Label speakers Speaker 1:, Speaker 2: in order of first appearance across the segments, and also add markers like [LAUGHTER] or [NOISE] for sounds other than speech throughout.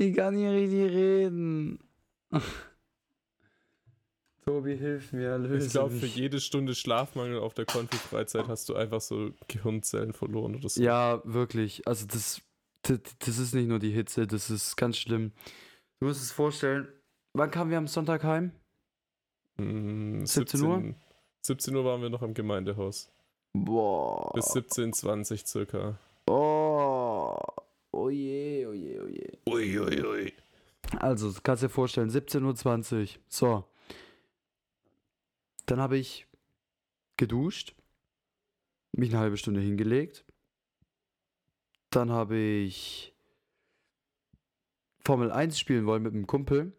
Speaker 1: Ich kann nicht richtig reden. [LAUGHS] Tobi, hilf mir, löse
Speaker 2: Ich glaube, für jede Stunde Schlafmangel auf der Konfi-Freizeit hast du einfach so Gehirnzellen verloren oder so.
Speaker 1: Ja, wirklich. Also das, das, das ist nicht nur die Hitze, das ist ganz schlimm. Du musst es vorstellen, wann kamen wir am Sonntag heim?
Speaker 2: Mm,
Speaker 1: 17 Uhr?
Speaker 2: 17 Uhr waren wir noch im Gemeindehaus.
Speaker 1: Boah.
Speaker 2: Bis 17.20 circa.
Speaker 1: Oh. Oh je, oh je, oh je.
Speaker 2: Uiuiui. Ui, ui.
Speaker 1: Also, du kannst dir vorstellen, 17.20 Uhr. So. Dann habe ich geduscht, mich eine halbe Stunde hingelegt. Dann habe ich Formel 1 spielen wollen mit einem Kumpel.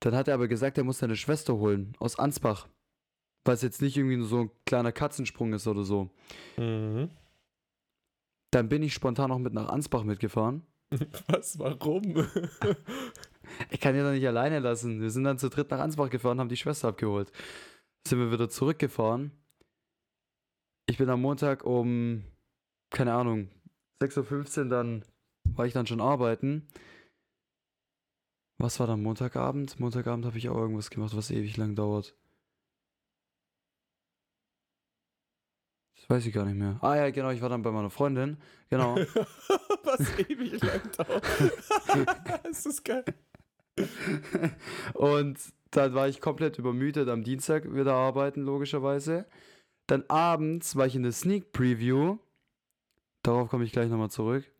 Speaker 1: Dann hat er aber gesagt, er muss seine Schwester holen aus Ansbach. Weil es jetzt nicht irgendwie nur so ein kleiner Katzensprung ist oder so.
Speaker 2: Mhm.
Speaker 1: Dann bin ich spontan noch mit nach Ansbach mitgefahren. [LAUGHS]
Speaker 2: Was? Warum? [LAUGHS]
Speaker 1: Ich kann ihn doch nicht alleine lassen. Wir sind dann zu dritt nach Ansbach gefahren, haben die Schwester abgeholt. Sind wir wieder zurückgefahren. Ich bin am Montag um, keine Ahnung, 6.15 Uhr, dann war ich dann schon arbeiten. Was war dann Montagabend? Montagabend habe ich auch irgendwas gemacht, was ewig lang dauert. Das weiß ich gar nicht mehr. Ah ja, genau, ich war dann bei meiner Freundin. Genau. [LAUGHS]
Speaker 2: Was ewig lang dauert. [LAUGHS] das ist geil.
Speaker 1: Und dann war ich komplett übermüdet am Dienstag wieder arbeiten, logischerweise. Dann abends war ich in der Sneak Preview. Darauf komme ich gleich nochmal zurück.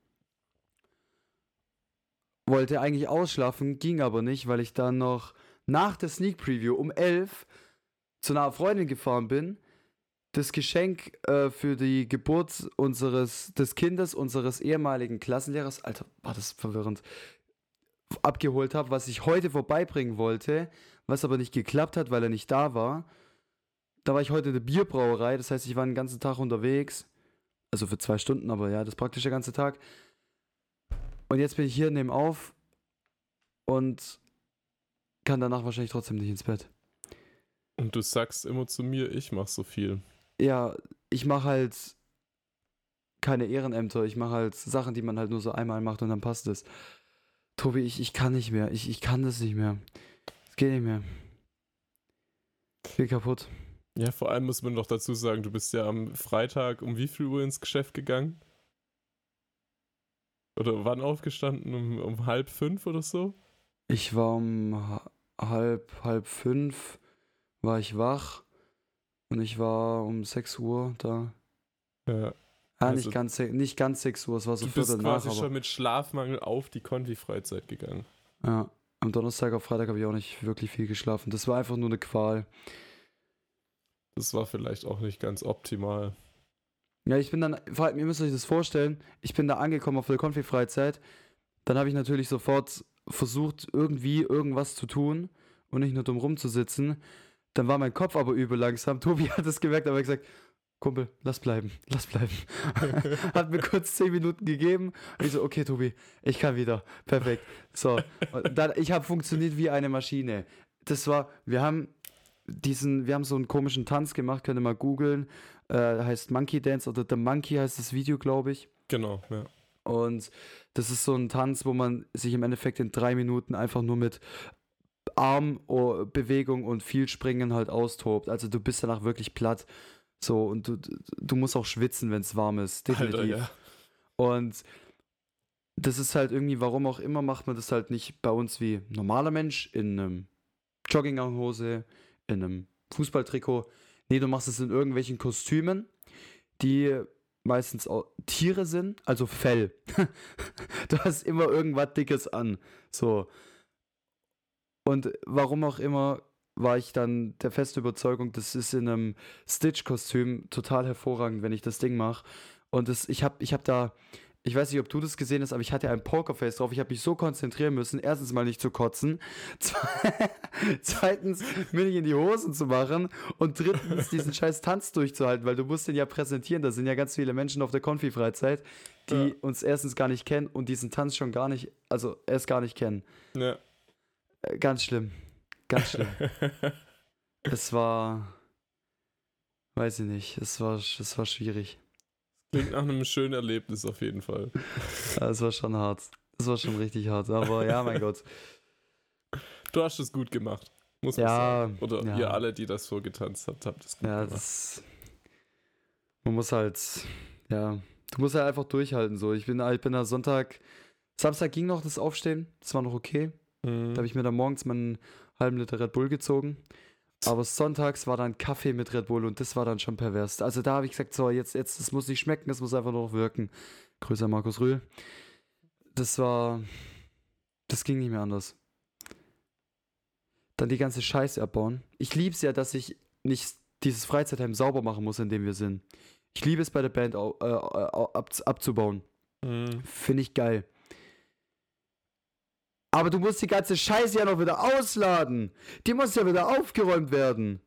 Speaker 1: Wollte eigentlich ausschlafen, ging aber nicht, weil ich dann noch nach der Sneak Preview um 11 zu einer Freundin gefahren bin. Das Geschenk äh, für die Geburt unseres, des Kindes unseres ehemaligen Klassenlehrers, Alter, war das verwirrend, abgeholt habe, was ich heute vorbeibringen wollte, was aber nicht geklappt hat, weil er nicht da war. Da war ich heute in der Bierbrauerei, das heißt, ich war den ganzen Tag unterwegs. Also für zwei Stunden, aber ja, das praktisch der ganze Tag. Und jetzt bin ich hier, nehme auf und kann danach wahrscheinlich trotzdem nicht ins Bett.
Speaker 2: Und du sagst immer zu mir, ich mach so viel.
Speaker 1: Ja, ich mache halt keine Ehrenämter, ich mache halt Sachen, die man halt nur so einmal macht und dann passt es. Tobi, ich, ich kann nicht mehr, ich, ich kann das nicht mehr. Es geht nicht mehr. Ich bin kaputt.
Speaker 2: Ja, vor allem muss man noch dazu sagen, du bist ja am Freitag um wie viel Uhr ins Geschäft gegangen? Oder wann aufgestanden? Um, um halb fünf oder so?
Speaker 1: Ich war um ha- halb, halb fünf, war ich wach und ich war um 6 Uhr da.
Speaker 2: Ja.
Speaker 1: Ah,
Speaker 2: Also-
Speaker 1: nicht, ganz, nicht ganz 6 Uhr, es war so
Speaker 2: Du bist
Speaker 1: Viertel nach,
Speaker 2: quasi
Speaker 1: aber
Speaker 2: schon mit Schlafmangel auf die Konfi-Freizeit gegangen.
Speaker 1: ja, am Donnerstag auf Freitag habe ich auch nicht wirklich viel geschlafen. Das war einfach nur eine Qual.
Speaker 2: Das war vielleicht auch nicht ganz optimal.
Speaker 1: Ja, ich bin dann, vor allem, ihr müsst euch das vorstellen, ich bin da angekommen auf der Konfi-Freizeit. Dann habe ich natürlich sofort versucht, irgendwie irgendwas zu tun und nicht nur dumm rumzusitzen. Dann war mein Kopf aber übel langsam. Tobi hat es gemerkt, aber er gesagt, Kumpel, lass bleiben, lass bleiben. [LAUGHS] hat mir kurz zehn Minuten gegeben. Und ich so, okay, Tobi, ich kann wieder. Perfekt. So, dann, ich habe funktioniert wie eine Maschine. Das war, wir haben diesen, wir haben so einen komischen Tanz gemacht, könnt ihr mal googeln. Äh, heißt Monkey Dance oder The Monkey heißt das Video, glaube ich.
Speaker 2: Genau, ja.
Speaker 1: Und das ist so ein Tanz, wo man sich im Endeffekt in drei Minuten einfach nur mit Armbewegung und viel Springen halt austobt. Also du bist danach wirklich platt. So, und du, du musst auch schwitzen, wenn es warm ist. Definitiv.
Speaker 2: Alter, ja.
Speaker 1: Und das ist halt irgendwie, warum auch immer, macht man das halt nicht bei uns wie normaler Mensch in einem Jogginghose, in einem Fußballtrikot. Nee, du machst es in irgendwelchen Kostümen, die meistens auch Tiere sind, also Fell. [LAUGHS] du hast immer irgendwas Dickes an. So. Und warum auch immer war ich dann der festen Überzeugung, das ist in einem Stitch-Kostüm total hervorragend, wenn ich das Ding mache. Und das, ich habe ich hab da, ich weiß nicht, ob du das gesehen hast, aber ich hatte ein Pokerface drauf. Ich habe mich so konzentrieren müssen, erstens mal nicht zu kotzen, [LAUGHS] zwe- zweitens mir nicht in die Hosen zu machen und drittens diesen scheiß Tanz durchzuhalten, weil du musst den ja präsentieren. Da sind ja ganz viele Menschen auf der Konfi-Freizeit, die
Speaker 2: Ja.
Speaker 1: uns erstens gar nicht kennen und diesen Tanz schon gar nicht, also erst gar nicht kennen.
Speaker 2: ja.
Speaker 1: Äh, Ganz schlimm. Ganz schlimm. [LAUGHS] es war, weiß ich nicht, es war, es war schwierig.
Speaker 2: Klingt nach einem schönen Erlebnis auf jeden Fall.
Speaker 1: Ja, [LAUGHS] Es war schon hart. Das war schon richtig hart, aber ja, mein [LAUGHS] Gott.
Speaker 2: Du hast es gut gemacht, muss man
Speaker 1: Ja,
Speaker 2: sagen. Oder
Speaker 1: ja.
Speaker 2: ihr alle, die das so getanzt habt, habt es gut
Speaker 1: Ja,
Speaker 2: gemacht.
Speaker 1: das. Man muss halt, ja, du musst halt einfach durchhalten. So, ich bin, ich bin da Sonntag, Samstag ging noch das Aufstehen, das war noch okay.
Speaker 2: Mhm.
Speaker 1: Da habe ich mir dann morgens meinen halben Liter Red Bull gezogen. Aber sonntags war dann Kaffee mit Red Bull und das war dann schon pervers. Also da habe ich gesagt, so, jetzt, jetzt, das muss nicht schmecken, das muss einfach nur noch wirken. Grüße an Markus Rühl. Das war, das ging nicht mehr anders. Dann die ganze Scheiße abbauen. Ich liebe es ja, dass ich nicht dieses Freizeitheim sauber machen muss, in dem wir sind. Ich liebe es bei der Band äh, äh, ab, abzubauen.
Speaker 2: Mhm.
Speaker 1: Finde ich geil. Aber du musst die ganze Scheiße ja noch wieder ausladen. Die muss ja wieder aufgeräumt werden.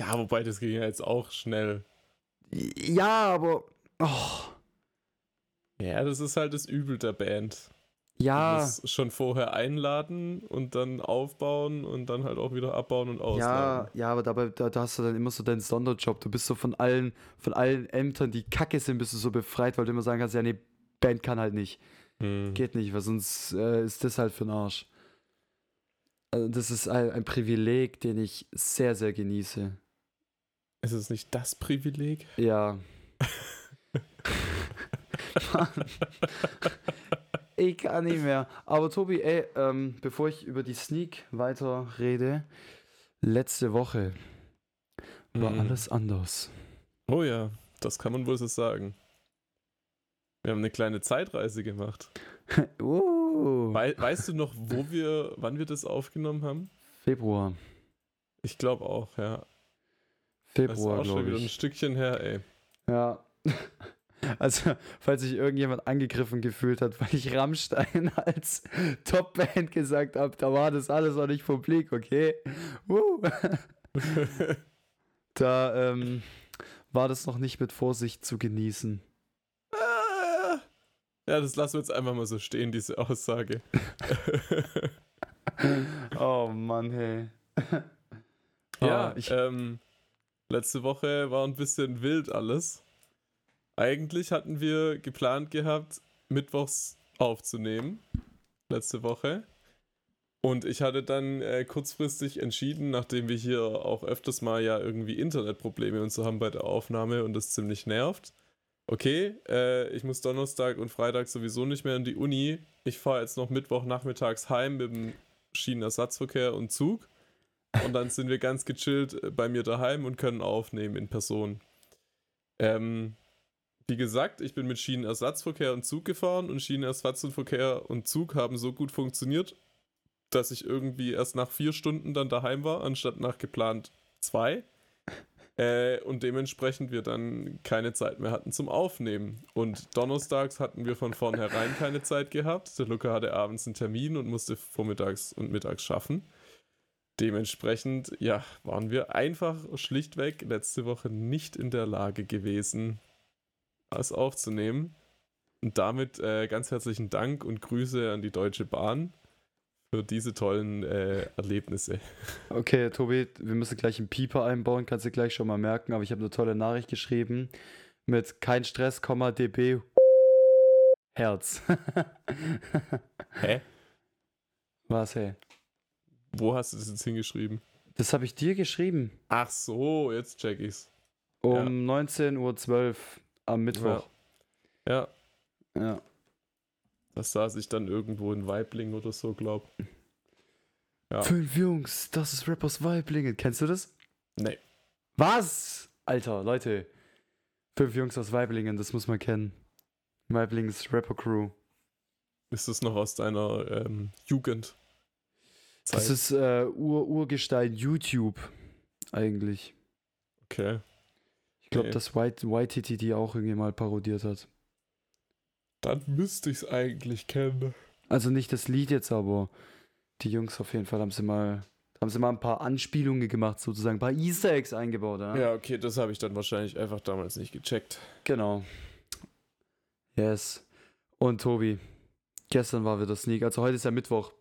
Speaker 2: Ja, wobei das ging ja jetzt auch schnell.
Speaker 1: Ja, aber. Oh,
Speaker 2: Ja, das ist halt das Übel der Band. Du
Speaker 1: ja.
Speaker 2: musst schon vorher einladen und dann aufbauen und dann halt auch wieder abbauen und
Speaker 1: Ja,
Speaker 2: ausladen.
Speaker 1: ja, aber dabei da, da hast du dann immer so deinen Sonderjob. Du bist so von allen, von allen Ämtern, die kacke sind, bist du so befreit, weil du immer sagen kannst, ja, nee, Band kann halt nicht.
Speaker 2: Hm.
Speaker 1: Geht nicht, weil sonst äh, ist das halt für den Arsch. Also das ist ein, ein Privileg, den ich sehr, sehr genieße.
Speaker 2: Ist es nicht das Privileg?
Speaker 1: Ja. [LAUGHS] [LAUGHS] Ich kann nicht mehr. Aber Tobi, ey, ähm, bevor ich über die Sneak weiter rede, letzte Woche war
Speaker 2: Mhm.
Speaker 1: alles anders.
Speaker 2: Oh ja, das kann man wohl so sagen. Wir haben eine kleine Zeitreise gemacht. [LAUGHS]
Speaker 1: uh,
Speaker 2: Wei weißt du noch, wo wir, wann wir das aufgenommen haben?
Speaker 1: Februar.
Speaker 2: Ich glaube auch, ja. Das ist
Speaker 1: Februar,
Speaker 2: auch schon
Speaker 1: glaube
Speaker 2: wieder ein
Speaker 1: ich.
Speaker 2: Stückchen her, ey.
Speaker 1: Ja. [LAUGHS] Also, falls sich irgendjemand angegriffen gefühlt hat, weil ich Rammstein [LAUGHS] als Topband gesagt habe, da war das alles noch nicht publik, okay? Uh. Da ähm, war das noch nicht mit Vorsicht zu genießen.
Speaker 2: Ja, das lassen wir jetzt einfach mal so stehen, diese Aussage. [LAUGHS]
Speaker 1: Oh Mann, hey.
Speaker 2: ja,
Speaker 1: Ah, ich,
Speaker 2: ähm, letzte Woche war ein bisschen wild alles. Eigentlich hatten wir geplant gehabt, mittwochs aufzunehmen. Letzte Woche. Und ich hatte dann äh, kurzfristig entschieden, nachdem wir hier auch öfters mal ja irgendwie Internetprobleme und so haben bei der Aufnahme und das ziemlich nervt. Okay, äh, ich muss Donnerstag und Freitag sowieso nicht mehr in die Uni. Ich fahre jetzt noch Mittwochnachmittags heim mit dem Schienenersatzverkehr und Zug. Und dann sind wir ganz gechillt äh, bei mir daheim und können aufnehmen in Person. Ähm, wie gesagt, ich bin mit Schienenersatzverkehr und Zug gefahren und Schienenersatzverkehr und Zug haben so gut funktioniert, dass ich irgendwie erst nach vier Stunden dann daheim war, anstatt nach geplant zwei. Äh, und dementsprechend wir dann keine Zeit mehr hatten zum Aufnehmen. Und donnerstags hatten wir von vornherein keine Zeit gehabt. Der Luca hatte abends einen Termin und musste vormittags und mittags schaffen. Dementsprechend, ja, waren wir einfach schlichtweg letzte Woche nicht in der Lage gewesen, es aufzunehmen. Und damit äh, ganz herzlichen Dank und Grüße an die Deutsche Bahn für diese tollen äh, Erlebnisse. [LAUGHS]
Speaker 1: okay, Tobi, wir müssen gleich einen Pieper einbauen, kannst du gleich schon mal merken, aber ich habe eine tolle Nachricht geschrieben mit kein Stress, Komma, dB, Herz.
Speaker 2: Hä?
Speaker 1: Was, hey?
Speaker 2: Wo hast du das jetzt hingeschrieben?
Speaker 1: Das habe ich dir geschrieben.
Speaker 2: Ach so, jetzt check ich's.
Speaker 1: Um 19.12 Uhr am Mittwoch.
Speaker 2: Ja,
Speaker 1: Ja.
Speaker 2: Das saß ich dann irgendwo in Weibling oder so, glaub. Ja.
Speaker 1: Fünf Jungs, das ist Rappers Weiblingen. Kennst du das?
Speaker 2: Nee.
Speaker 1: Was? Alter, Leute. Fünf Jungs aus Weiblingen, das muss man kennen. Weiblings Rapper Crew.
Speaker 2: Ist das noch aus deiner ähm, Jugend?
Speaker 1: Das ist äh, Ur Urgestein YouTube eigentlich.
Speaker 2: okay.
Speaker 1: Ich glaube,
Speaker 2: Nee.
Speaker 1: dass die auch irgendwie mal parodiert hat.
Speaker 2: Dann müsste ich's eigentlich kennen.
Speaker 1: Also nicht das Lied jetzt, aber die Jungs auf jeden Fall haben sie mal, haben sie mal ein paar Anspielungen gemacht, sozusagen, ein paar Easter Eggs eingebaut. Ja,
Speaker 2: Ja, okay, das habe ich dann wahrscheinlich einfach damals nicht gecheckt.
Speaker 1: genau. Yes. Und Tobi, gestern war wieder Sneak, also heute ist ja Mittwoch.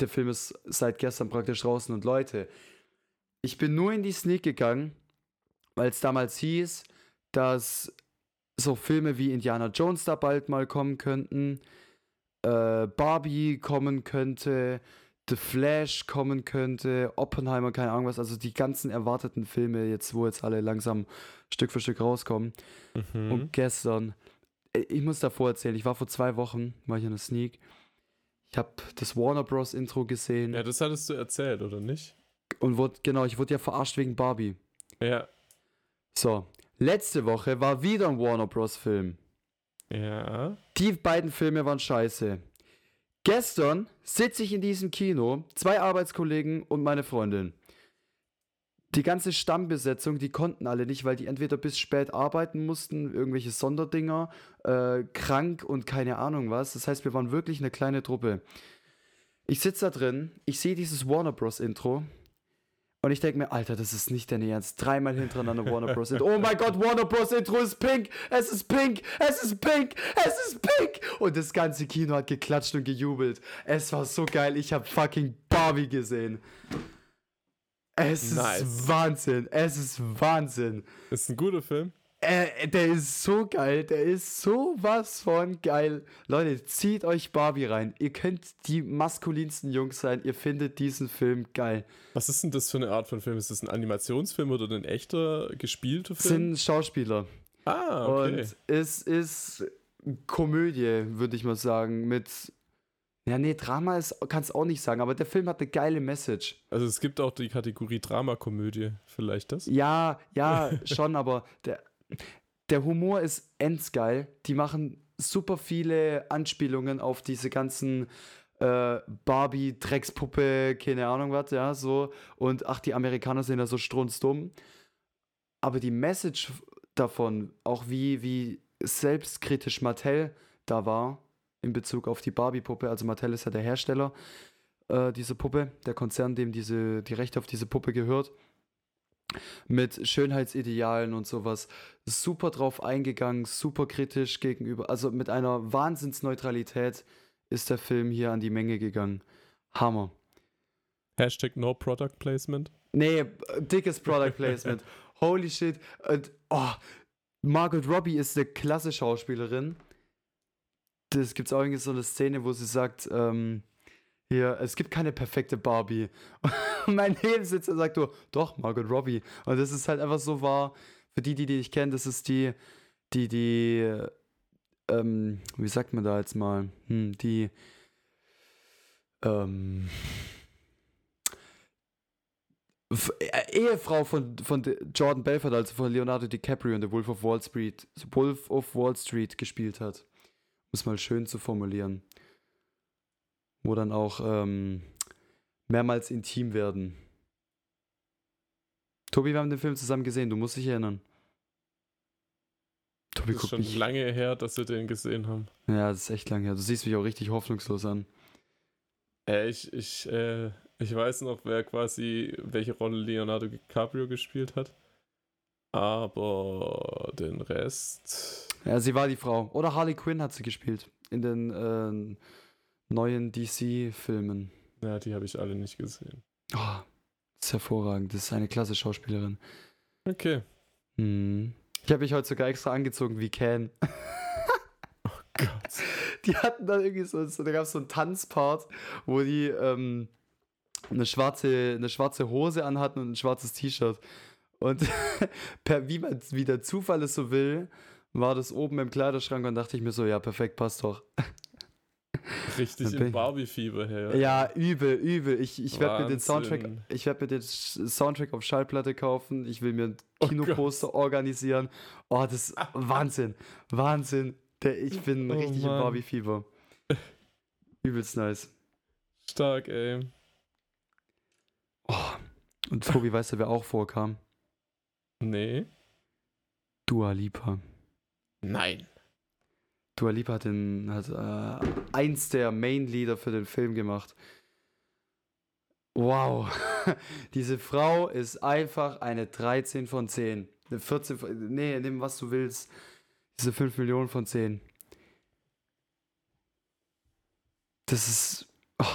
Speaker 1: Der Film ist seit gestern praktisch draußen und Leute, ich bin nur in die Sneak gegangen, weil es damals hieß, dass so Filme wie Indiana Jones da bald mal kommen könnten, äh, Barbie kommen könnte, The Flash kommen könnte, Oppenheimer, keine Ahnung was, also die ganzen erwarteten Filme jetzt, wo jetzt alle langsam Stück für Stück rauskommen.
Speaker 2: Mhm.
Speaker 1: Und gestern, äh, ich muss davor erzählen, ich war vor zwei Wochen, war ich in der Sneak, ich habe das Warner Bros. Intro gesehen
Speaker 2: ja, das hattest du erzählt, oder nicht?
Speaker 1: und wurde, genau, ich wurde ja verarscht wegen Barbie.
Speaker 2: Ja.
Speaker 1: So, letzte Woche war wieder ein Warner Bros. Film.
Speaker 2: Ja.
Speaker 1: Die beiden Filme waren scheiße. Gestern sitze ich in diesem Kino, zwei Arbeitskollegen und meine Freundin. Die ganze Stammbesetzung, die konnten alle nicht, weil die entweder bis spät arbeiten mussten, irgendwelche Sonderdinger, äh, krank und keine Ahnung was. Das heißt, wir waren wirklich eine kleine Truppe. Ich sitze da drin, ich sehe dieses Warner Bros. Intro und ich denke mir, Alter, das ist nicht dein Ernst. Dreimal hintereinander Warner Bros. Intro. Oh mein Gott, Warner Bros. Intro ist pink. Es ist pink. Es ist pink. Es ist pink. Und das ganze Kino hat geklatscht und gejubelt. Es war so geil. Ich habe fucking Barbie gesehen. Es
Speaker 2: Nice.
Speaker 1: ist Wahnsinn. Es ist Wahnsinn.
Speaker 2: Ist ein guter Film.
Speaker 1: Äh, der ist so geil. Der ist sowas von geil. Leute, zieht euch Barbie rein. Ihr könnt die maskulinsten Jungs sein. Ihr findet diesen Film geil.
Speaker 2: Was ist denn das für eine Art von Film? Ist das ein Animationsfilm oder ein echter gespielter Film?
Speaker 1: Sind Schauspieler.
Speaker 2: ah, okay.
Speaker 1: Und es ist Komödie, würde ich mal sagen, mit. Ja, nee, Drama ist, kannst auch nicht sagen, aber der Film hat eine geile Message.
Speaker 2: Also es gibt auch die Kategorie Dramakomödie, vielleicht das?
Speaker 1: Ja, ja, [LAUGHS] schon, aber der, der Humor ist endsgeil. Die machen super viele Anspielungen auf diese ganzen äh, Barbie, Dreckspuppe, keine Ahnung was, ja, so. Und ach, die Amerikaner sind ja so strunzdumm. Aber die Message davon, auch wie, wie selbstkritisch Mattel da war in Bezug auf die Barbie-Puppe, also Mattel ist ja der Hersteller äh, dieser Puppe, der Konzern, dem diese, die Rechte auf diese Puppe gehört mit Schönheitsidealen und sowas. Super drauf eingegangen, super kritisch gegenüber, also mit einer Wahnsinnsneutralität ist der Film hier an die Menge gegangen. Hammer.
Speaker 2: Hashtag No Product Placement.
Speaker 1: Nee, dickes Product Placement. [LAUGHS] Holy shit. Und, oh, Margot Robbie ist eine klasse Schauspielerin. Das gibt's auch irgendwie so eine Szene, wo sie sagt, ähm, hier, es gibt keine perfekte Barbie. [LAUGHS] Mein Nebensitzer sagt so, doch, Margot Robbie. Und das ist halt einfach so wahr, für die, die die nicht kennen, das ist die, die, die, ähm, wie sagt man da jetzt mal, hm, die, ähm, äh, Ehefrau von, von Jordan Belfort, also von Leonardo DiCaprio in The Wolf of Wall Street, Wolf of Wall Street gespielt hat. Um es mal schön zu formulieren. Wo dann auch ähm, mehrmals intim werden. Tobi, wir haben den Film zusammen gesehen, du musst dich erinnern. Tobi
Speaker 2: Das ist schon
Speaker 1: mich.
Speaker 2: lange her, dass wir den gesehen haben.
Speaker 1: Ja, das ist echt lang her. Du siehst mich auch richtig hoffnungslos an.
Speaker 2: Äh, ich, ich, äh, ich weiß noch, wer quasi, welche Rolle Leonardo DiCaprio gespielt hat. Aber den Rest.
Speaker 1: Ja, sie war die Frau. Oder Harley Quinn hat sie gespielt. In den ähm, neuen DC-Filmen.
Speaker 2: Ja, die habe ich alle nicht gesehen.
Speaker 1: Oh, das ist hervorragend. Das ist eine klasse Schauspielerin.
Speaker 2: Okay.
Speaker 1: Hm. Ich habe mich heute sogar extra angezogen wie Ken. [LAUGHS]
Speaker 2: Gott.
Speaker 1: Die hatten dann irgendwie so, so da gab es so einen Tanzpart, wo die ähm, eine, schwarze, eine schwarze Hose anhatten und ein schwarzes T-Shirt. Und [LAUGHS] per, wie, man, wie der Zufall es so will, war das oben im Kleiderschrank und dachte ich mir so, ja, perfekt, passt doch.
Speaker 2: Richtig im Barbie-Fieber her.
Speaker 1: Ja, übel, übel. Ich, ich werde mir den Soundtrack, ich werde mir den Soundtrack auf Schallplatte kaufen. Ich will mir ein
Speaker 2: Oh
Speaker 1: Kinoposter organisieren. Oh, das ist Wahnsinn. Wahnsinn. Der, ich [LAUGHS] bin
Speaker 2: Oh
Speaker 1: richtig im
Speaker 2: Mann.
Speaker 1: Barbie-Fieber. Übelst nice.
Speaker 2: Stark, ey.
Speaker 1: Oh. Und Tobi, weißt du, wer auch vorkam?
Speaker 2: Nee.
Speaker 1: Dua Lipa.
Speaker 2: Nein.
Speaker 1: Dua Lipa hat, den, hat äh, eins der Main-Lieder für den Film gemacht. Wow. [LAUGHS] Diese Frau ist einfach eine 13 von 10. Eine 14 von, Nee, nimm was du willst. Diese 5 Millionen von 10. Das ist. Oh,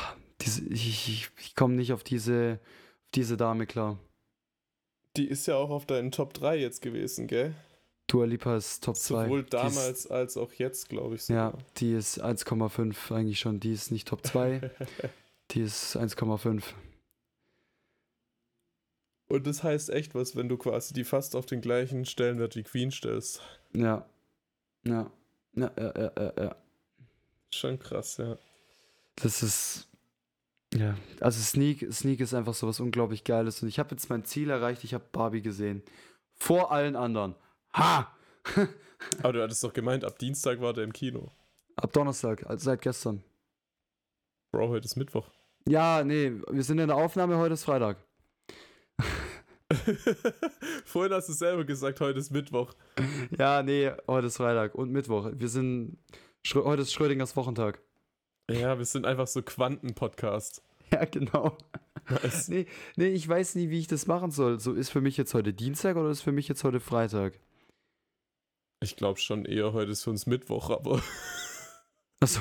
Speaker 1: diese, ich ich, ich komme nicht auf diese, auf diese Dame klar.
Speaker 2: Die ist ja auch auf deinen Top 3 jetzt gewesen, gell?
Speaker 1: Dua Lipa ist Top 2.
Speaker 2: Sowohl damals als auch jetzt, glaube ich.
Speaker 1: Ja, die ist 1,5 eigentlich schon. Die ist nicht Top 2. [LAUGHS] die ist 1,5.
Speaker 2: Und das heißt echt was, wenn du quasi die fast auf den gleichen Stellenwert wie Queen stellst.
Speaker 1: Ja. Ja. Ja, ja, ja, ja, ja.
Speaker 2: Schon krass, ja.
Speaker 1: Das ist. Ja, also Sneak, Sneak ist einfach so was unglaublich Geiles. Und ich habe jetzt mein Ziel erreicht, ich habe Barbie gesehen. Vor allen anderen. Ha!
Speaker 2: Aber du hattest doch gemeint, ab Dienstag war der im Kino.
Speaker 1: Ab Donnerstag, also seit gestern.
Speaker 2: Bro, heute ist Mittwoch.
Speaker 1: Ja, nee, wir sind in der Aufnahme, heute ist Freitag. [LAUGHS]
Speaker 2: Vorhin hast du selber gesagt, heute ist Mittwoch.
Speaker 1: Ja, nee, heute ist Freitag und Mittwoch. Wir sind. Schrö heute ist Schrödingers Wochentag.
Speaker 2: Ja, wir sind einfach so Quanten-Podcast. [LAUGHS]
Speaker 1: Ja, genau.
Speaker 2: Nice.
Speaker 1: Nee, nee, ich weiß nie, wie ich das machen soll. So, ist für mich jetzt heute Dienstag oder ist für mich jetzt heute Freitag?
Speaker 2: Ich glaube schon eher, heute ist für uns Mittwoch, aber. [LAUGHS]
Speaker 1: Achso.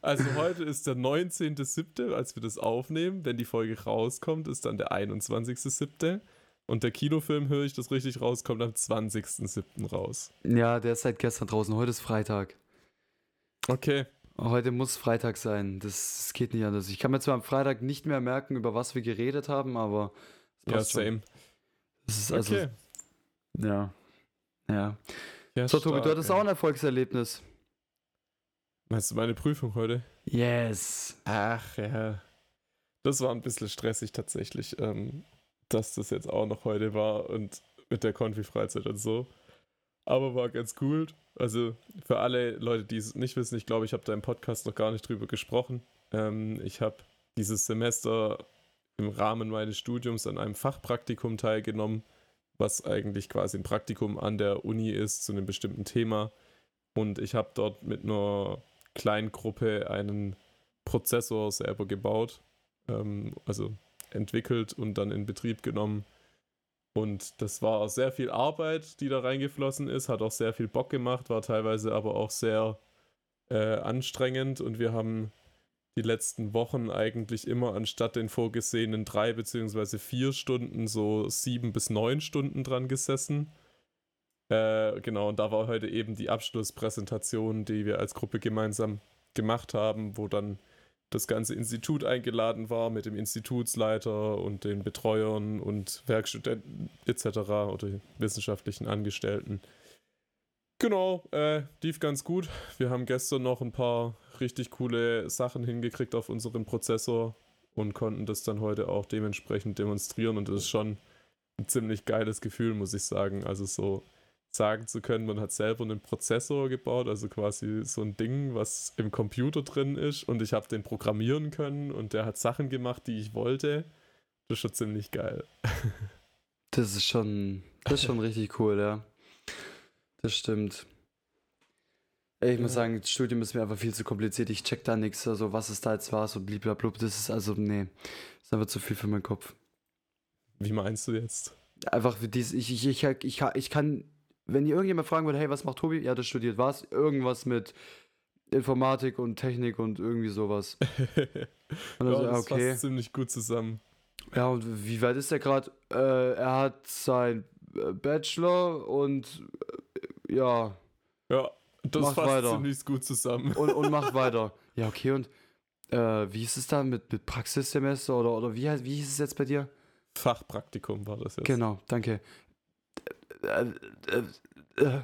Speaker 2: Also heute ist der 19.07., als wir das aufnehmen. Wenn die Folge rauskommt, ist dann der 21.07. Und der Kinofilm, höre ich das richtig raus, kommt am 20.07. raus.
Speaker 1: Ja, der ist seit gestern draußen. Heute ist Freitag.
Speaker 2: Okay.
Speaker 1: Heute muss Freitag sein. Das, das geht nicht anders. Ich kann mir zwar am Freitag nicht mehr merken, über was wir geredet haben, aber.
Speaker 2: Ja,
Speaker 1: passt schon.
Speaker 2: same.
Speaker 1: Das ist also.
Speaker 2: Okay.
Speaker 1: Ja. Ja.
Speaker 2: Ja,
Speaker 1: So, Tobi, du
Speaker 2: stark,
Speaker 1: hattest
Speaker 2: ey.
Speaker 1: auch ein Erfolgserlebnis.
Speaker 2: Meinst du meine Prüfung heute?
Speaker 1: Yes.
Speaker 2: Ach ja. Das war ein bisschen stressig tatsächlich, ähm, dass das jetzt auch noch heute war und mit der Konfi-Freizeit und so. Aber war ganz cool. Also für alle Leute, die es nicht wissen, ich glaube, ich habe da im Podcast noch gar nicht drüber gesprochen. Ähm, ich habe dieses Semester im Rahmen meines Studiums an einem Fachpraktikum teilgenommen, was eigentlich quasi ein Praktikum an der Uni ist zu einem bestimmten Thema. Und ich habe dort mit einer kleinen Gruppe einen Prozessor selber gebaut, ähm, also entwickelt und dann in Betrieb genommen. Und das war sehr viel Arbeit, die da reingeflossen ist, hat auch sehr viel Bock gemacht, war teilweise aber auch sehr äh, anstrengend und wir haben die letzten Wochen eigentlich immer anstatt den vorgesehenen drei beziehungsweise vier Stunden so sieben bis neun Stunden dran gesessen. Äh, genau, und da war heute eben die Abschlusspräsentation, die wir als Gruppe gemeinsam gemacht haben, wo dann das ganze Institut eingeladen war mit dem Institutsleiter und den Betreuern und Werkstudenten etc. oder wissenschaftlichen Angestellten. Genau, äh, lief ganz gut. Wir haben gestern noch ein paar richtig coole Sachen hingekriegt auf unserem Prozessor und konnten das dann heute auch dementsprechend demonstrieren und das ist schon ein ziemlich geiles Gefühl, muss ich sagen. Also so sagen zu können, man hat selber einen Prozessor gebaut, also quasi so ein Ding, was im Computer drin ist und ich habe den programmieren können und der hat Sachen gemacht, die ich wollte. Das ist schon ziemlich geil. [LAUGHS]
Speaker 1: Das ist schon, das ist schon richtig cool, ja. Das stimmt. Ich muss sagen, das Studium ist mir einfach viel zu kompliziert. Ich check da nichts, also was es da jetzt war, so bliblablub. Das ist also, nee, das ist einfach zu viel für meinen Kopf.
Speaker 2: Wie meinst du jetzt?
Speaker 1: Einfach wie dies, ich, ich, ich, ich, kann- ich kann, wenn ihr irgendjemand fragen würde, hey, was macht Tobi? Ja, das studiert was? Irgendwas mit Informatik und Technik und irgendwie sowas. [LAUGHS] Und dann so,
Speaker 2: ja,
Speaker 1: ja,
Speaker 2: das
Speaker 1: okay.
Speaker 2: passt ziemlich gut zusammen.
Speaker 1: Ja, und wie weit ist der gerade? Äh, er hat sein äh, Bachelor und äh, ja,
Speaker 2: Ja, das
Speaker 1: Mach
Speaker 2: passt
Speaker 1: weiter.
Speaker 2: ziemlich gut zusammen.
Speaker 1: und, und macht [LAUGHS] weiter. Ja, okay, und äh, wie ist es da mit, mit Praxissemester oder, oder wie, wie hieß es jetzt bei dir?
Speaker 2: Fachpraktikum war das jetzt.
Speaker 1: Genau, danke. Äh, äh, äh,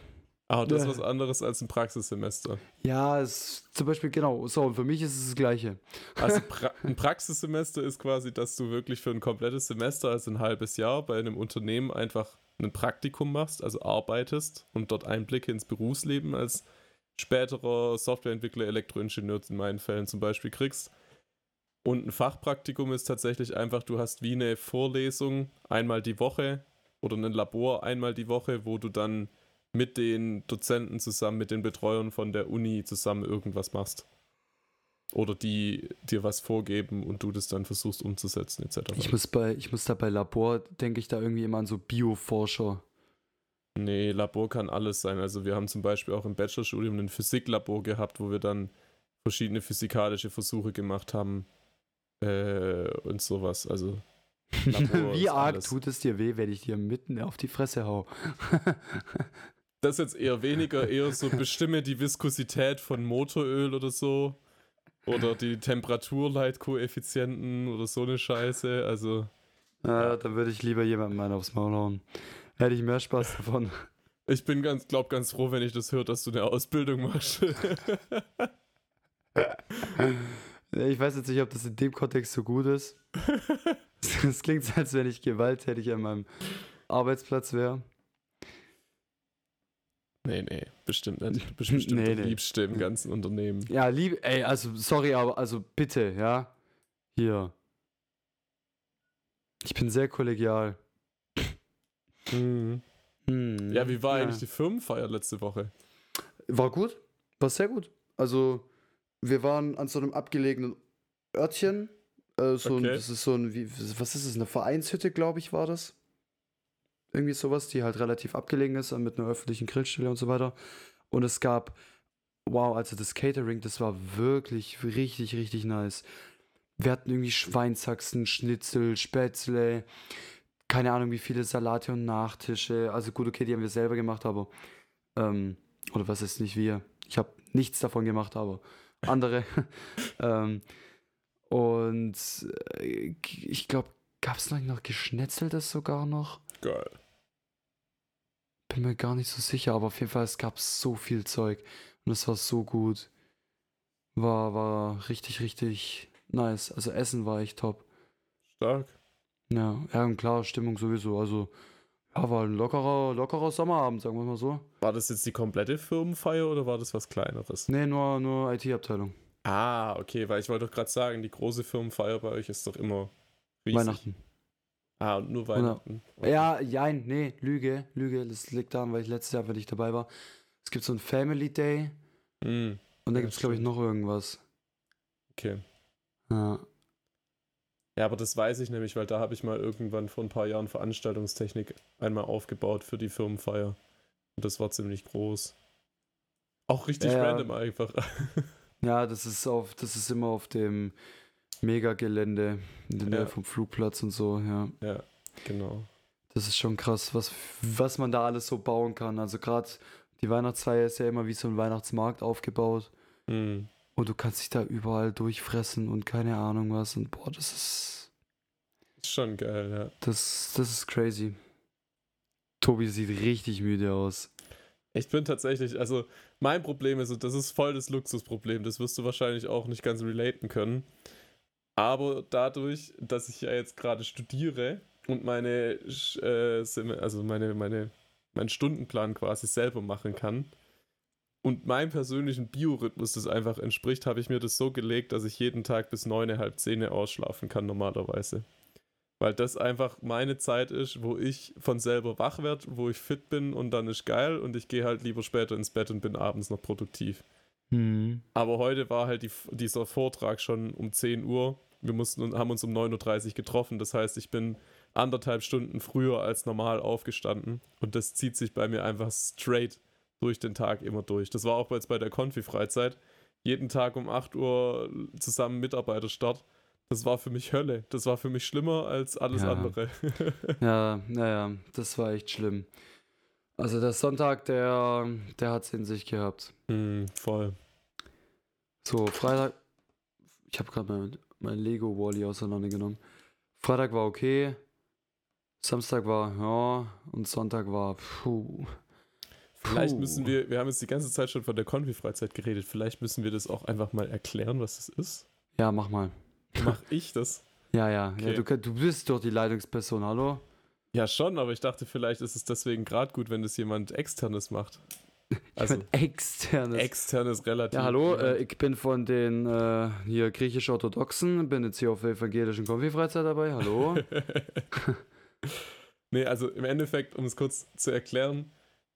Speaker 2: Aber das ist
Speaker 1: Ja.
Speaker 2: was anderes als ein Praxissemester.
Speaker 1: ja, es, zum Beispiel, genau, so, und für mich ist es das Gleiche.
Speaker 2: Also [LAUGHS] pra ein Praxissemester ist quasi, dass du wirklich für ein komplettes Semester, also ein halbes Jahr, bei einem Unternehmen einfach ein Praktikum machst, also arbeitest und dort Einblicke ins Berufsleben als späterer Softwareentwickler, Elektroingenieur in meinen Fällen zum Beispiel kriegst. Und ein Fachpraktikum ist tatsächlich einfach, du hast wie eine Vorlesung einmal die Woche oder ein Labor einmal die Woche, wo du dann mit den Dozenten zusammen, mit den Betreuern von der Uni zusammen irgendwas machst. Oder die dir was vorgeben und du das dann versuchst umzusetzen, etc.
Speaker 1: Ich muss bei, ich muss da bei Labor, denke ich da irgendwie immer an so Bioforscher.
Speaker 2: Nee, Labor kann alles sein. Also wir haben zum Beispiel auch im Bachelorstudium ein Physiklabor gehabt, wo wir dann verschiedene physikalische Versuche gemacht haben äh, und sowas. Also [LAUGHS]
Speaker 1: Wie arg
Speaker 2: alles.
Speaker 1: tut es dir weh, wenn ich dir mitten auf die Fresse hau?
Speaker 2: Das jetzt eher weniger, eher so [LAUGHS] bestimme die Viskosität von Motoröl oder so. Oder die Temperaturleitkoeffizienten oder so eine Scheiße. Also,
Speaker 1: Ja, dann würde ich lieber jemandem einen aufs Maul hauen. Hätte ich mehr Spaß davon. [LAUGHS]
Speaker 2: ich bin ganz, glaub ganz froh, wenn ich das höre, dass du eine Ausbildung machst. [LAUGHS]
Speaker 1: Ich weiß jetzt nicht, ob das in dem Kontext so gut ist. [LAUGHS] Es klingt so, als wenn ich gewalttätig an meinem Arbeitsplatz wäre.
Speaker 2: Nee, nee, bestimmt nicht. [LAUGHS] Bestimmt
Speaker 1: Nee,
Speaker 2: der
Speaker 1: nee.
Speaker 2: Liebste im ganzen Unternehmen.
Speaker 1: Ja, lieb, ey, also sorry, aber also bitte, ja. Hier. Ich bin sehr kollegial. [LAUGHS]
Speaker 2: Mhm.
Speaker 1: Hm,
Speaker 2: Ja, wie war
Speaker 1: ja.
Speaker 2: eigentlich die Firmenfeier letzte Woche?
Speaker 1: War gut. War sehr gut. Also, wir waren an so einem abgelegenen Örtchen. Äh, so ein,
Speaker 2: Okay.
Speaker 1: das ist so ein, wie, was ist es, eine Vereinshütte, glaube ich, war das. Irgendwie sowas, die halt relativ abgelegen ist, äh, mit einer öffentlichen Grillstelle und so weiter. Und es gab, wow, also das Catering, das war wirklich richtig, richtig nice. Wir hatten irgendwie Schweinshaxen, Schnitzel, Spätzle, keine Ahnung, wie viele Salate und Nachtische. Also gut, okay, die haben wir selber gemacht, aber ähm, oder was ist nicht wir? Ich habe nichts davon gemacht, aber andere. [LAUGHS] ähm, und äh, ich glaube, gab es noch, noch Geschnetzeltes sogar noch?
Speaker 2: Geil.
Speaker 1: Bin mir gar nicht so sicher, aber auf jeden Fall, es gab so viel Zeug und es war so gut. War, war richtig, richtig nice. Also Essen war echt top.
Speaker 2: Stark.
Speaker 1: Ja, ja, und klar, Stimmung sowieso. Also, ja, war ein lockerer, lockerer Sommerabend, sagen wir mal so.
Speaker 2: War das jetzt die komplette Firmenfeier oder war das was kleineres?
Speaker 1: Nee, nur, nur IT-Abteilung.
Speaker 2: Ah, okay, weil ich wollte doch gerade sagen, die große Firmenfeier bei euch ist doch immer riesig.
Speaker 1: Weihnachten.
Speaker 2: Ah, und nur Weihnachten. Okay.
Speaker 1: Ja, jein, nee, Lüge, Lüge. Das liegt daran, weil ich letztes Jahr einfach nicht dabei war. Es gibt so ein Family Day
Speaker 2: Hm,
Speaker 1: und da gibt es, glaube ich, noch irgendwas.
Speaker 2: okay.
Speaker 1: Ja.
Speaker 2: Ja, aber das weiß ich nämlich, weil da habe ich mal irgendwann vor ein paar Jahren Veranstaltungstechnik einmal aufgebaut für die Firmenfeier. Und das war ziemlich groß. Auch richtig
Speaker 1: ja.
Speaker 2: random einfach. [LAUGHS]
Speaker 1: ja, das ist auf, das ist immer auf dem Megagelände in der Nähe
Speaker 2: Ja.
Speaker 1: vom Flugplatz und so, ja.
Speaker 2: ja, genau.
Speaker 1: Das ist schon krass, was, was man da alles so bauen kann. Also gerade die Weihnachtsfeier ist ja immer wie so ein Weihnachtsmarkt aufgebaut.
Speaker 2: Hm.
Speaker 1: Und du kannst dich da überall durchfressen und keine Ahnung was. Und boah, das ist.
Speaker 2: Ist schon geil, ja.
Speaker 1: Das, das ist crazy. Tobi sieht richtig müde aus.
Speaker 2: Ich bin tatsächlich, also mein Problem ist, und das ist voll das Luxusproblem, das wirst du wahrscheinlich auch nicht ganz relaten können. Aber dadurch, dass ich ja jetzt gerade studiere und meine, äh, also meine, meine, meinen Stundenplan quasi selber machen kann und meinem persönlichen Biorhythmus das einfach entspricht, habe ich mir das so gelegt, dass ich jeden Tag bis neun, halb zehn ausschlafen kann normalerweise. Weil das einfach meine Zeit ist, wo ich von selber wach werde, wo ich fit bin und dann ist geil und ich gehe halt lieber später ins Bett und bin abends noch produktiv.
Speaker 1: Hm.
Speaker 2: Aber heute war halt die, dieser Vortrag schon um 10 Uhr. Wir mussten haben uns um 9.30 Uhr getroffen. Das heißt, ich bin anderthalb Stunden früher als normal aufgestanden. Und das zieht sich bei mir einfach straight durch den Tag immer durch. Das war auch jetzt bei der Konfi-Freizeit. Jeden Tag um 8 Uhr zusammen Mitarbeiterstart. Das war für mich Hölle. Das war für mich schlimmer als alles
Speaker 1: Ja.
Speaker 2: andere. [LAUGHS]
Speaker 1: Ja, naja, das war echt schlimm. Also der Sonntag, der, der hat es in sich gehabt.
Speaker 2: hm, voll.
Speaker 1: So, Freitag. Ich habe gerade mein, mein Lego Wally auseinandergenommen. Freitag war okay. Samstag war ja. Und Sonntag war puh.
Speaker 2: Vielleicht
Speaker 1: Puh.
Speaker 2: müssen wir, wir haben jetzt die ganze Zeit schon von der Konfi-Freizeit geredet, vielleicht müssen wir das auch einfach mal erklären, was das ist.
Speaker 1: Ja, mach mal.
Speaker 2: Mach ich das?
Speaker 1: Ja, ja. ja
Speaker 2: Okay.
Speaker 1: du, kann- du bist doch die Leitungsperson, hallo?
Speaker 2: Ja, schon, aber ich dachte, vielleicht ist es deswegen gerade gut, wenn das jemand externes macht. [LAUGHS] Also,
Speaker 1: Jemand externes.
Speaker 2: externes relativ.
Speaker 1: ja, hallo, äh, ich bin von den äh, hier griechisch-orthodoxen, bin jetzt hier auf der evangelischen Konfi-Freizeit dabei, hallo? [LAUGHS]
Speaker 2: nee, also im Endeffekt, um es kurz zu erklären,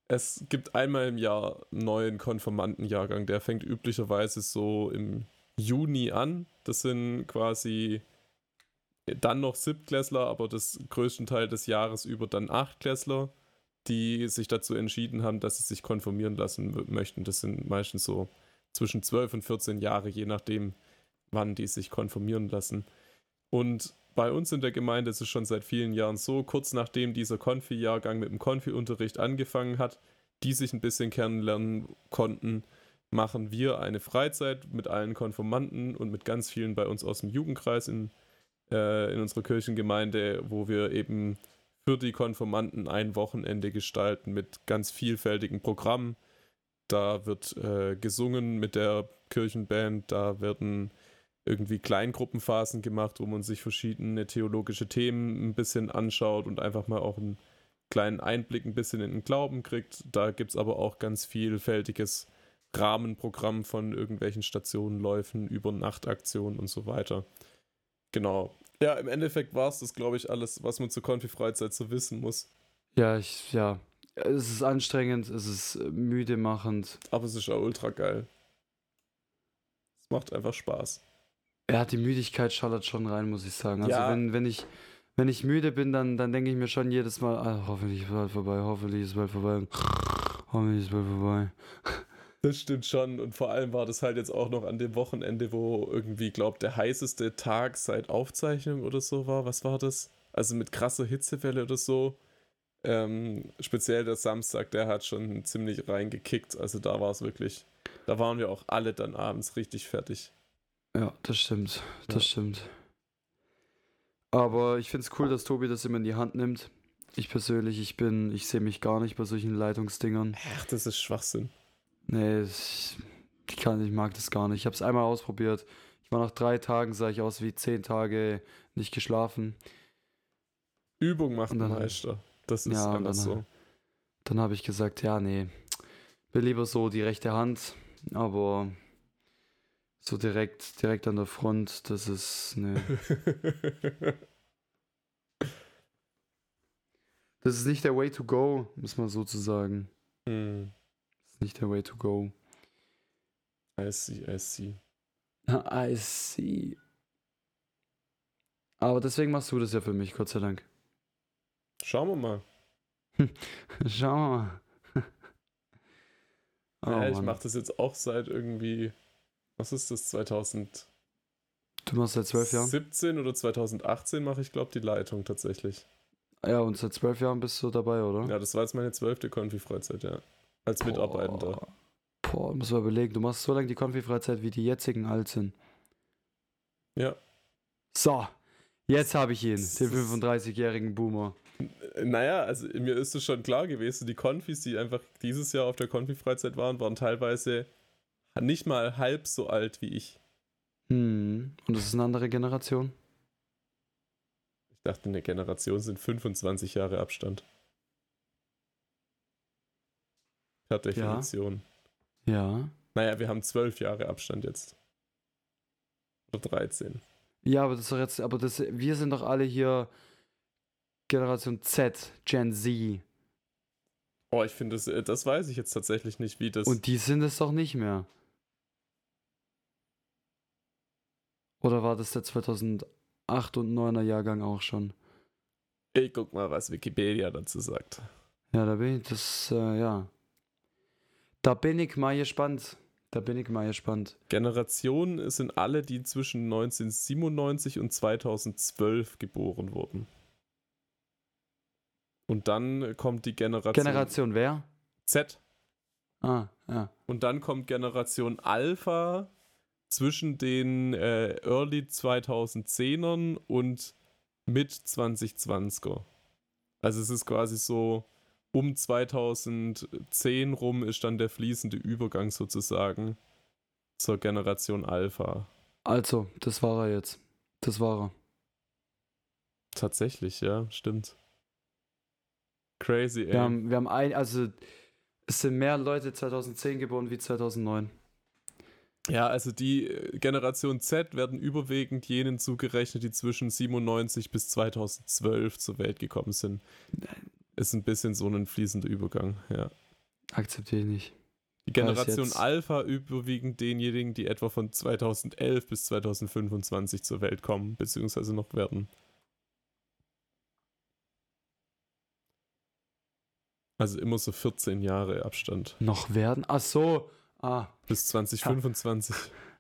Speaker 2: es gibt einmal im Jahr einen neuen Konformantenjahrgang. Der fängt üblicherweise so im Juni an. Das sind quasi dann noch Siebtklässler, aber das größten Teil des Jahres über dann Achtklässler, die sich dazu entschieden haben, dass sie sich konformieren lassen möchten. Das sind meistens so zwischen 12 und 14 Jahre, je nachdem, wann die sich konformieren lassen. Und bei uns in der Gemeinde ist es schon seit vielen Jahren so, kurz nachdem dieser Konfi-Jahrgang mit dem Konfi-Unterricht angefangen hat, die sich ein bisschen kennenlernen konnten, machen wir eine Freizeit mit allen Konformanten und mit ganz vielen bei uns aus dem Jugendkreis in, äh, in unserer Kirchengemeinde, wo wir eben für die Konformanten ein Wochenende gestalten mit ganz vielfältigen Programmen. Da wird äh, gesungen mit der Kirchenband, da werden irgendwie Kleingruppenphasen gemacht, wo man sich verschiedene theologische Themen ein bisschen anschaut und einfach mal auch einen kleinen Einblick ein bisschen in den Glauben kriegt. Da gibt es aber auch ganz vielfältiges Rahmenprogramm von irgendwelchen Stationenläufen, über Nachtaktionen und so weiter. Genau. Ja, im Endeffekt war es das, glaube ich, alles, was man zur Konfi-Freizeit so wissen muss.
Speaker 1: Ja, ich, ja. Es ist anstrengend, es ist äh, müde machend.
Speaker 2: Aber es ist ja ultra geil. Es macht einfach Spaß.
Speaker 1: Ja, die Müdigkeit schallert schon rein, muss ich sagen. Also
Speaker 2: Ja.
Speaker 1: wenn, wenn ich wenn ich müde bin, dann, dann denke ich mir schon jedes Mal, ah, hoffentlich ist bald vorbei, hoffentlich ist bald vorbei, hoffentlich ist bald vorbei.
Speaker 2: Das stimmt schon. Und vor allem war das halt jetzt auch noch an dem Wochenende, wo irgendwie, glaubt, der heißeste Tag seit Aufzeichnung oder so war. Was war das? Also mit krasser Hitzewelle oder so. Ähm, speziell der Samstag, der hat schon ziemlich reingekickt. Also da war es wirklich. Da waren wir auch alle dann abends richtig fertig.
Speaker 1: Ja, das stimmt, das
Speaker 2: Ja.
Speaker 1: stimmt. Aber ich finde es cool, dass Tobi das immer in die Hand nimmt. Ich persönlich, ich bin, ich sehe mich gar nicht bei solchen Leitungsdingern.
Speaker 2: Ach, das ist Schwachsinn.
Speaker 1: Nee, ich, ich kann, ich mag das gar nicht. Ich habe es einmal ausprobiert. Ich war nach drei Tagen, sah ich aus wie zehn Tage nicht geschlafen.
Speaker 2: Übung macht
Speaker 1: Und dann-
Speaker 2: Meister. Das ist
Speaker 1: Ja,
Speaker 2: einfach
Speaker 1: dann-
Speaker 2: so.
Speaker 1: Dann habe ich gesagt, ja, nee, will lieber so die rechte Hand, aber so direkt, direkt an der Front, das ist, nee, [LAUGHS] das ist nicht der Way to go, muss man sozusagen.
Speaker 2: hm.
Speaker 1: Nicht der Way to go.
Speaker 2: I see, I see.
Speaker 1: I see. Aber deswegen machst du das ja für mich, Gott sei Dank.
Speaker 2: Schauen wir mal. [LAUGHS]
Speaker 1: Schau mal. [LAUGHS] oh,
Speaker 2: ja, ich mache das jetzt auch seit irgendwie, was ist das, 2000?
Speaker 1: Du machst seit zwölf Jahren?
Speaker 2: 17 oder 2018 mache ich, glaube die Leitung tatsächlich.
Speaker 1: Ja, und seit zwölf Jahren bist du dabei, oder?
Speaker 2: Ja, das war jetzt meine zwölfte Konfi-Freizeit, ja. Als Mitarbeitender.
Speaker 1: Boah, Boah, muss man überlegen. Du machst so lange die Konfi-Freizeit, wie die jetzigen alt sind.
Speaker 2: Ja.
Speaker 1: So, jetzt habe ich ihn,
Speaker 2: Das
Speaker 1: den
Speaker 2: ist-
Speaker 1: 35-jährigen Boomer.
Speaker 2: Naja, also mir ist es schon klar gewesen, die Konfis, die einfach dieses Jahr auf der Konfi-Freizeit waren, waren teilweise nicht mal halb so alt wie ich.
Speaker 1: Hm. Und das ist eine andere Generation?
Speaker 2: Ich dachte, eine Generation sind 25 Jahre Abstand. Per Definition.
Speaker 1: Ja.
Speaker 2: Naja, wir haben 12 Jahre Abstand jetzt. Oder 13.
Speaker 1: Ja, aber das ist doch jetzt, aber das, wir sind doch alle hier Generation Z, Gen Z.
Speaker 2: Oh, ich finde, das, äh, das weiß ich jetzt tatsächlich nicht, wie das.
Speaker 1: Und die sind es doch nicht mehr. Oder war das der 2008 und 9er Jahrgang auch schon?
Speaker 2: ich guck mal, was Wikipedia dazu sagt.
Speaker 1: Ja, da bin ich, das, äh, ja. Da bin ich mal gespannt. Da bin ich mal gespannt.
Speaker 2: Generation sind alle, die zwischen 1997 und 2012 geboren wurden. Und dann kommt die Generation,
Speaker 1: Generation wer?
Speaker 2: Z.
Speaker 1: Ah, ja.
Speaker 2: Und dann kommt Generation Alpha zwischen den äh, Early 2010ern und Mid 2020er. Also es ist quasi so, um 2010 rum ist dann der fließende Übergang sozusagen zur Generation Alpha.
Speaker 1: Also, das war er jetzt. Das war er.
Speaker 2: Tatsächlich, ja, stimmt. Crazy, ey.
Speaker 1: Wir haben, wir haben ein, also, es sind mehr Leute 2010 geboren wie 2009.
Speaker 2: Ja, also die äh, Generation Z werden überwiegend jenen zugerechnet, die zwischen 97 bis 2012 zur Welt gekommen sind. Ist ein bisschen so ein fließender Übergang, ja.
Speaker 1: Akzeptiere ich nicht.
Speaker 2: Die Generation Alpha überwiegend denjenigen, die etwa von 2011 bis 2025 zur Welt kommen, beziehungsweise noch werden. Also immer so 14 Jahre Abstand.
Speaker 1: Noch werden? Ach so. Ah,
Speaker 2: Bis 2025.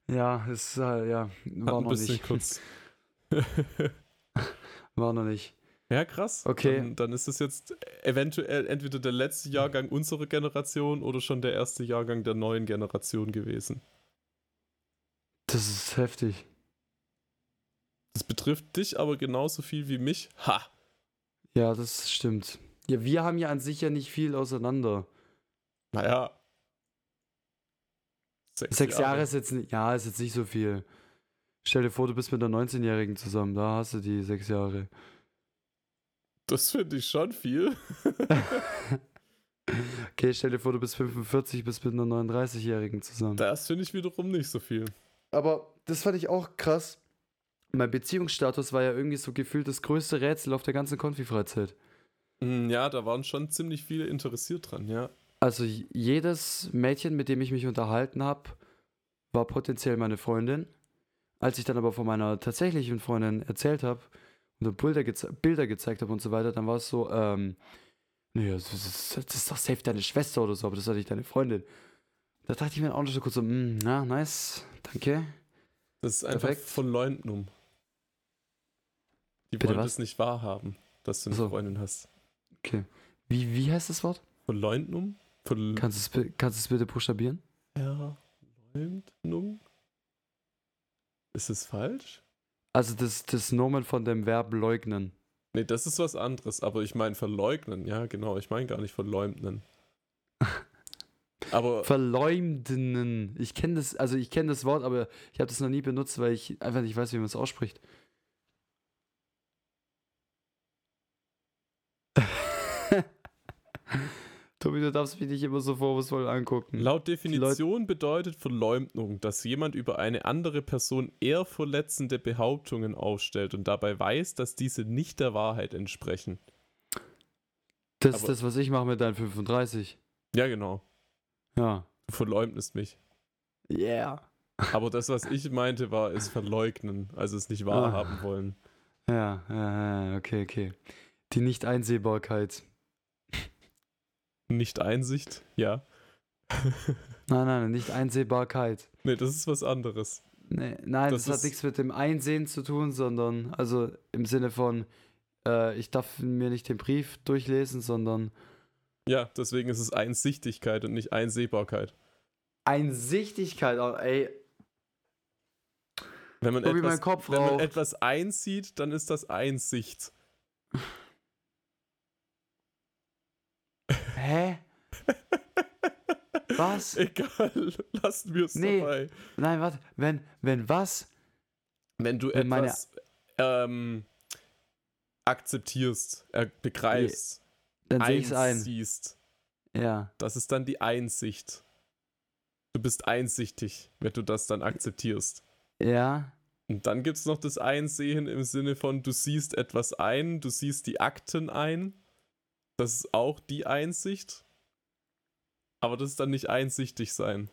Speaker 1: ja, ist, äh, ja, war
Speaker 2: Hat ein
Speaker 1: noch
Speaker 2: bisschen
Speaker 1: nicht.
Speaker 2: kurz. [LAUGHS] [LAUGHS]
Speaker 1: War noch nicht.
Speaker 2: Ja, krass.
Speaker 1: Okay.
Speaker 2: Dann, dann ist es jetzt eventuell entweder der letzte Jahrgang unserer Generation oder schon der erste Jahrgang der neuen Generation gewesen.
Speaker 1: Das ist heftig.
Speaker 2: Das betrifft dich aber genauso viel wie mich. Ha!
Speaker 1: Ja, das stimmt. Ja, wir haben ja an sich ja nicht viel auseinander.
Speaker 2: Naja.
Speaker 1: Sechs Jahre ist jetzt nicht, ja, ist jetzt nicht so viel. Stell dir vor, du bist mit einer 19-Jährigen zusammen, da hast du die sechs Jahre.
Speaker 2: Das finde ich schon viel. [LAUGHS]
Speaker 1: okay, stell dir vor, du bist 45, bist mit einer 39-Jährigen zusammen.
Speaker 2: Das finde ich wiederum nicht so viel.
Speaker 1: Aber das fand ich auch krass. Mein Beziehungsstatus war ja irgendwie so gefühlt das größte Rätsel auf der ganzen Konfi-Freizeit.
Speaker 2: Mm, Ja, da waren schon ziemlich viele interessiert dran, ja.
Speaker 1: Also jedes Mädchen, mit dem ich mich unterhalten habe, war potenziell meine Freundin. Als ich dann aber von meiner tatsächlichen Freundin erzählt habe und Bilder, geze Bilder gezeigt habe und so weiter, dann war es so, ähm, nee, das ist, das ist doch safe deine Schwester oder so, aber das ist doch nicht deine Freundin. Da dachte ich mir auch noch so kurz so, mm, na, nice, danke.
Speaker 2: Das ist einfach
Speaker 1: Perfekt.
Speaker 2: Verleumdung. Die
Speaker 1: Bitte
Speaker 2: wollen
Speaker 1: was?
Speaker 2: das nicht wahrhaben, dass du eine
Speaker 1: so.
Speaker 2: Freundin hast.
Speaker 1: Okay. Wie, wie heißt das Wort?
Speaker 2: Verleumdung? Verl
Speaker 1: Kannst du es kannst bitte buchstabieren?
Speaker 2: Verleumdung? Ist es falsch?
Speaker 1: Also das, das Nomen von dem Verb leugnen.
Speaker 2: Nee, das ist was anderes, aber ich meine verleugnen, ja, genau. Ich meine gar nicht verleumden. Aber
Speaker 1: Verleumden. Ich kenne das, also ich kenne das Wort, aber ich habe das noch nie benutzt, weil ich einfach nicht weiß, wie man es ausspricht. Tobi, du darfst mich nicht immer so vorwurfsvoll angucken.
Speaker 2: laut Definition bedeutet Verleumdung, dass jemand über eine andere Person eher verletzende Behauptungen aufstellt und dabei weiß, dass diese nicht der Wahrheit entsprechen.
Speaker 1: das ist das, was ich mache mit deinen 35.
Speaker 2: Ja, genau.
Speaker 1: Ja.
Speaker 2: Du verleumdest mich.
Speaker 1: Yeah.
Speaker 2: Aber das, was ich meinte, war es verleugnen, also es nicht wahrhaben wollen.
Speaker 1: Ja, ja, ja, okay, okay. Die Nicht-Einsehbarkeit.
Speaker 2: Nicht Einsicht, ja. [LAUGHS]
Speaker 1: Nein, nein, Nicht-Einsehbarkeit.
Speaker 2: Nee, das ist was anderes.
Speaker 1: Nee, nein,
Speaker 2: Das
Speaker 1: das, hat nichts mit dem Einsehen zu tun, sondern, also im Sinne von, äh, ich darf mir nicht den Brief durchlesen, sondern
Speaker 2: Ja, deswegen ist es Einsichtigkeit und nicht Einsehbarkeit.
Speaker 1: Einsichtigkeit. Oh, ey,
Speaker 2: Wenn man, etwas,
Speaker 1: mein Kopf
Speaker 2: wenn man etwas einsieht, dann ist das Einsicht.
Speaker 1: Hä? [LAUGHS] Was?
Speaker 2: Egal, lassen wir es
Speaker 1: Nee.
Speaker 2: dabei.
Speaker 1: Nein, warte, wenn, wenn was?
Speaker 2: Wenn du
Speaker 1: Wenn meine-
Speaker 2: etwas ähm, akzeptierst, äh, begreifst,
Speaker 1: Dann sehe ich es ein.
Speaker 2: einsiehst,
Speaker 1: Ja.
Speaker 2: das ist dann die Einsicht. Du bist einsichtig, wenn du das dann akzeptierst.
Speaker 1: Ja.
Speaker 2: Und dann gibt es noch das Einsehen im Sinne von, du siehst etwas ein, du siehst die Akten ein. Das ist auch die Einsicht. Aber das ist dann nicht einsichtig sein.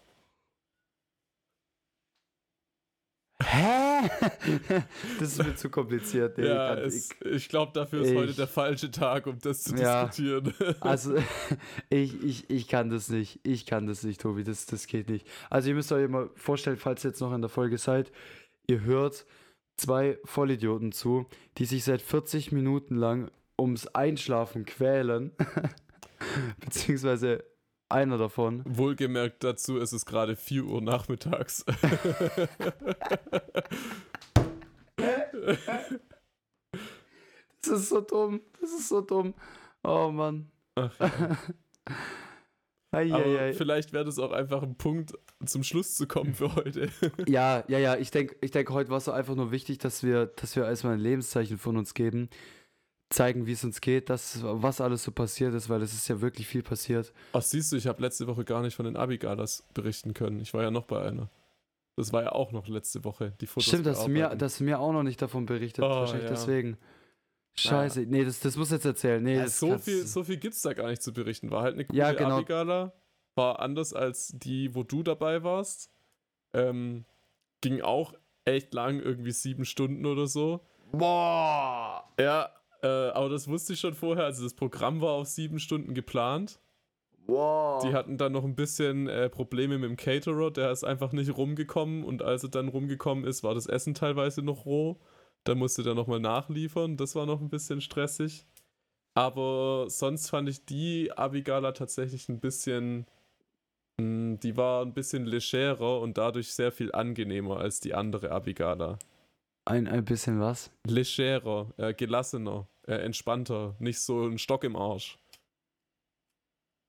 Speaker 1: Hä? [LAUGHS] das ist mir zu kompliziert.
Speaker 2: Ja, es, ich glaube, dafür ist heute
Speaker 1: ich-
Speaker 2: der falsche Tag, um das zu
Speaker 1: Ja.
Speaker 2: diskutieren. [LAUGHS]
Speaker 1: Also, [LAUGHS] ich, ich, ich kann das nicht. Ich kann das nicht, Tobi. Das, das geht nicht. Also, ihr müsst euch mal vorstellen, falls ihr jetzt noch in der Folge seid, ihr hört zwei Vollidioten zu, die sich seit 40 Minuten lang ums Einschlafen quälen. [LAUGHS] Beziehungsweise einer davon.
Speaker 2: Wohlgemerkt dazu, es ist gerade 4 Uhr nachmittags.
Speaker 1: Das ist so dumm. Das ist so dumm. Oh Mann.
Speaker 2: Ach, ja. [LAUGHS] Aber
Speaker 1: Eieiei.
Speaker 2: vielleicht wäre das auch einfach ein Punkt, zum Schluss zu kommen für heute. [LAUGHS]
Speaker 1: Ja, ja, ja. Ich denke, ich denk, heute war es so einfach nur wichtig, dass wir, dass wir erstmal ein Lebenszeichen von uns geben, zeigen, wie es uns geht, das, was alles so passiert ist, weil es ist ja wirklich viel passiert.
Speaker 2: Ach, siehst du, ich habe letzte Woche gar nicht von den Abigalas berichten können. Ich war ja noch bei einer. Das war ja auch noch letzte Woche, die Fotos
Speaker 1: Stimmt, dass du, mir, dass du mir auch noch nicht davon berichtet.
Speaker 2: Oh,
Speaker 1: wahrscheinlich
Speaker 2: ja.
Speaker 1: deswegen. Scheiße. Nee, das, das muss jetzt erzählen. Nee,
Speaker 2: Ja, so, viel, so viel gibt es da gar nicht zu berichten. War halt eine coole
Speaker 1: Ja, genau.
Speaker 2: Abigala. War anders als die, wo du dabei warst. Ähm, ging auch echt lang, irgendwie sieben Stunden oder so.
Speaker 1: Boah!
Speaker 2: Ja, äh, aber das wusste ich schon vorher. Also das Programm war auf sieben Stunden geplant.
Speaker 1: Wow!
Speaker 2: Die hatten dann noch ein bisschen äh, Probleme mit dem Caterer. Der ist einfach nicht rumgekommen. Und als er dann rumgekommen ist, war das Essen teilweise noch roh. Da musste der nochmal nachliefern. Das war noch ein bisschen stressig. Aber sonst fand ich die Abigala tatsächlich ein bisschen. mh, Die war ein bisschen legerer und dadurch sehr viel angenehmer als die andere Abigala.
Speaker 1: Ein, ein bisschen was?
Speaker 2: Legerer, äh, gelassener, äh, entspannter, nicht so ein Stock im Arsch.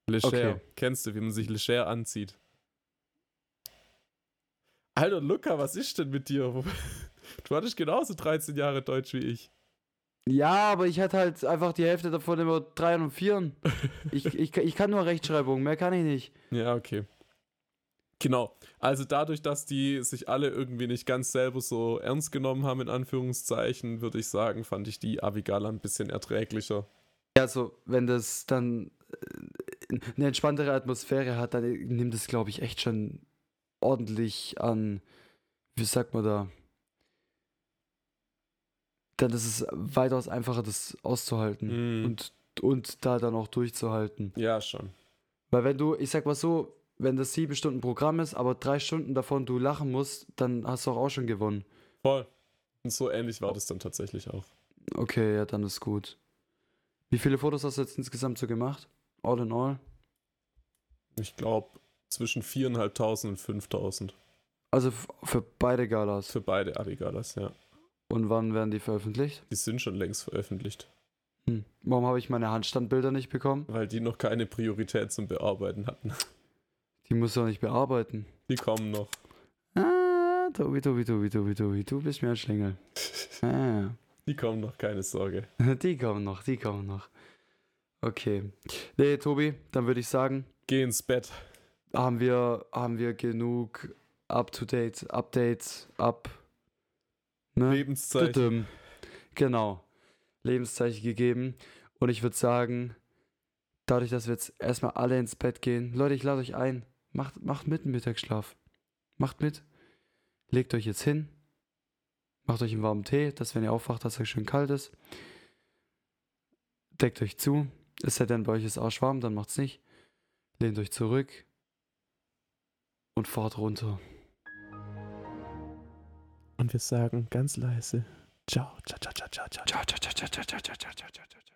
Speaker 2: Leger.
Speaker 1: Okay.
Speaker 2: Kennst du, wie man sich leger anzieht? Alter, Luca, was ist denn mit dir? [LAUGHS] Du hattest genauso 13 Jahre Deutsch wie ich.
Speaker 1: Ja, aber ich hatte halt einfach die Hälfte davon immer drei und vieren. [LAUGHS] ich, ich, ich kann nur Rechtschreibung, mehr kann ich nicht.
Speaker 2: Ja, okay. Genau. Also dadurch, dass die sich alle irgendwie nicht ganz selber so ernst genommen haben, in Anführungszeichen, würde ich sagen, fand ich die Avigala ein bisschen erträglicher.
Speaker 1: Ja, also, wenn das dann äh, eine entspanntere Atmosphäre hat, dann nimmt es, glaube ich, echt schon ordentlich an, wie sagt man da? Dann ist es weitaus einfacher, das auszuhalten
Speaker 2: Mm,
Speaker 1: und, und da dann auch durchzuhalten.
Speaker 2: ja, schon.
Speaker 1: Weil wenn du, ich sag mal so, wenn das sieben Stunden Programm ist, aber drei Stunden davon du lachen musst, dann hast du auch, auch schon gewonnen.
Speaker 2: Voll. Und so ähnlich war das dann tatsächlich auch.
Speaker 1: Okay, ja, dann ist gut. Wie viele Fotos hast du jetzt insgesamt so gemacht? All in all?
Speaker 2: Ich glaube, zwischen 4.500 und 5.000
Speaker 1: Also für beide Galas.
Speaker 2: für beide Abigalas, ja.
Speaker 1: Und wann werden die veröffentlicht?
Speaker 2: Die sind schon längst veröffentlicht,
Speaker 1: Hm. Warum habe ich meine Handstandbilder nicht bekommen?
Speaker 2: weil die noch keine Priorität zum Bearbeiten hatten.
Speaker 1: Die musst du auch nicht bearbeiten.
Speaker 2: Die kommen noch.
Speaker 1: Ah, Tobi, Tobi, Tobi, Tobi, Tobi, du bist mir ein Schlingel. [LAUGHS] Ah.
Speaker 2: Die kommen noch, keine Sorge. [LAUGHS]
Speaker 1: Die kommen noch, die kommen noch. Okay. Nee, Tobi, dann würde ich sagen,
Speaker 2: Geh ins Bett.
Speaker 1: haben wir, haben wir genug up-to-date, Updates, up. Ne?
Speaker 2: Lebenszeichen.
Speaker 1: Genau. Lebenszeichen gegeben. Und ich würde sagen, dadurch, dass wir jetzt erstmal alle ins Bett gehen, Leute, ich lade euch ein. Macht, macht mit einen Mittagsschlaf. Macht mit. Legt euch jetzt hin. Macht euch einen warmen Tee, dass wenn ihr aufwacht, dass euch schön kalt ist. Deckt euch zu. Es sei denn, bei euch ist arschwarm, dann macht's nicht. Lehnt euch zurück. Und fahrt runter.
Speaker 2: Und wir sagen ganz leise. Ciao, ciao, ciao, ciao, ciao, ciao.
Speaker 1: Ciao, ciao, ciao, ciao, ciao, ciao, ciao, ciao, ciao, ciao.